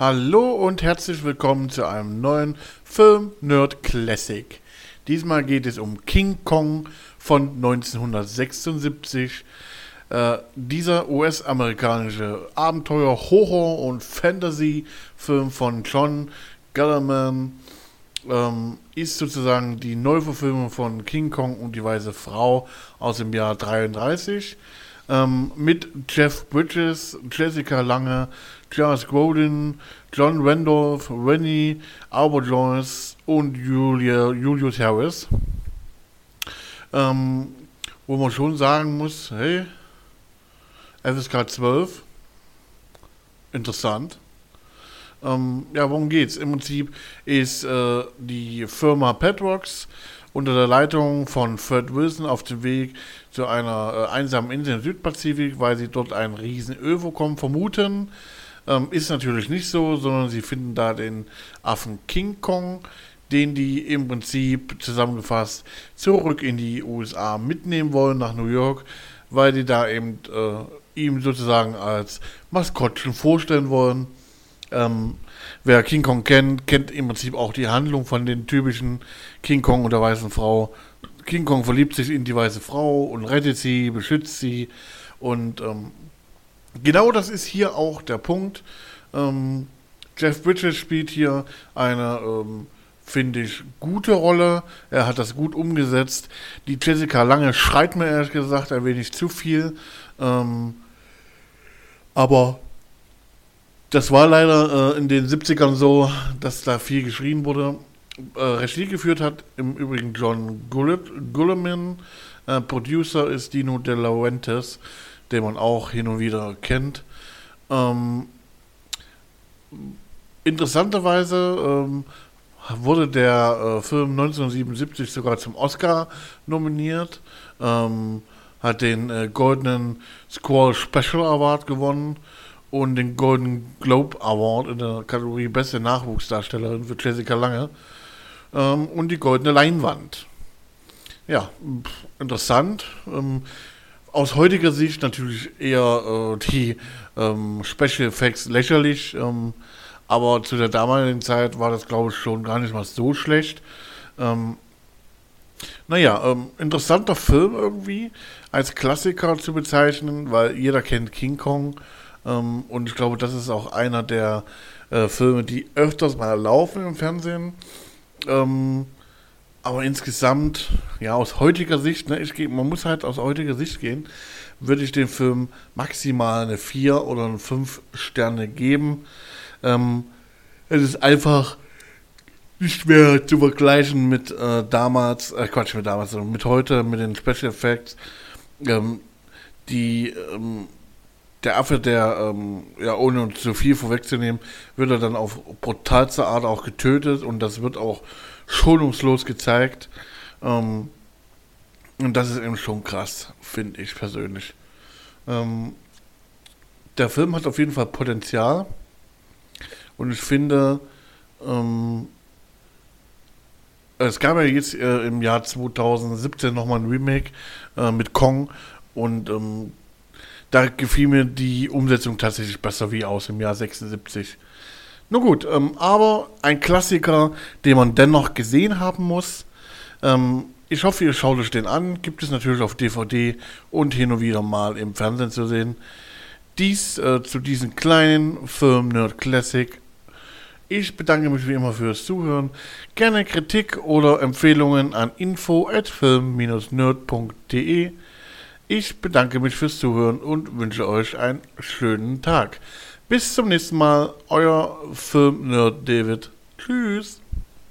Hallo und herzlich willkommen zu einem neuen Film Nerd Classic. Diesmal geht es um King Kong von 1976. Äh, dieser US-amerikanische Abenteuer, Horror- und Fantasy-Film von John Gallerman ähm, ist sozusagen die Neuverfilmung von King Kong und die Weiße Frau aus dem Jahr 33 ähm, mit Jeff Bridges, Jessica Lange, Charles Grodin, John Randolph, Rennie, Albert Joyce und Julia, Julius Harris. Ähm, wo man schon sagen muss, hey, FSK 12, interessant. Ähm, ja, worum geht's? Im Prinzip ist äh, die Firma Petrox unter der Leitung von Fred Wilson auf dem Weg zu einer äh, einsamen Insel im Südpazifik, weil sie dort einen riesen Övokom vermuten. Ähm, ist natürlich nicht so, sondern sie finden da den Affen King Kong, den die im Prinzip zusammengefasst zurück in die USA mitnehmen wollen, nach New York, weil die da eben äh, ihm sozusagen als Maskottchen vorstellen wollen. Ähm, wer King Kong kennt, kennt im Prinzip auch die Handlung von den typischen King Kong und der weißen Frau. King Kong verliebt sich in die weiße Frau und rettet sie, beschützt sie. Und ähm, genau das ist hier auch der Punkt. Ähm, Jeff Bridges spielt hier eine, ähm, finde ich, gute Rolle. Er hat das gut umgesetzt. Die Jessica Lange schreit mir ehrlich gesagt ein wenig zu viel. Ähm, aber das war leider äh, in den 70ern so, dass da viel geschrien wurde. Äh, Regie geführt hat im Übrigen John Gulliman. Äh, Producer ist Dino De Laurentiis, den man auch hin und wieder kennt. Ähm, interessanterweise ähm, wurde der äh, Film 1977 sogar zum Oscar nominiert, ähm, hat den äh, goldenen Squall Special Award gewonnen und den Golden Globe Award in der Kategorie Beste Nachwuchsdarstellerin für Jessica Lange ähm, und die Goldene Leinwand. Ja, interessant. Ähm, aus heutiger Sicht natürlich eher äh, die ähm, Special Effects lächerlich, ähm, aber zu der damaligen Zeit war das, glaube ich, schon gar nicht mal so schlecht. Ähm, naja, ähm, interessanter Film irgendwie, als Klassiker zu bezeichnen, weil jeder kennt King Kong ähm, und ich glaube, das ist auch einer der äh, Filme, die öfters mal laufen im Fernsehen. Ähm, aber insgesamt, ja, aus heutiger Sicht, ne, ich geh, man muss halt aus heutiger Sicht gehen, würde ich dem Film maximal eine 4 oder eine 5 Sterne geben. Ähm, es ist einfach nicht mehr zu vergleichen mit äh, damals, äh, Quatsch, mit damals, sondern mit heute, mit den Special Effects. Ähm, die ähm, der Affe, der, ähm, ja, ohne zu viel vorwegzunehmen, wird er dann auf brutalste Art auch getötet und das wird auch schonungslos gezeigt. Ähm, und das ist eben schon krass, finde ich persönlich. Ähm, der Film hat auf jeden Fall Potenzial und ich finde, ähm, es gab ja jetzt äh, im Jahr 2017 nochmal ein Remake äh, mit Kong und ähm, da gefiel mir die Umsetzung tatsächlich besser wie aus im Jahr 76. Nur gut, ähm, aber ein Klassiker, den man dennoch gesehen haben muss. Ähm, ich hoffe, ihr schaut euch den an. Gibt es natürlich auf DVD und hin und wieder mal im Fernsehen zu sehen. Dies äh, zu diesem kleinen Film Nerd Classic. Ich bedanke mich wie immer fürs Zuhören. Gerne Kritik oder Empfehlungen an info at film-nerd.de. Ich bedanke mich fürs Zuhören und wünsche euch einen schönen Tag. Bis zum nächsten Mal, euer Film-Nerd David. Tschüss.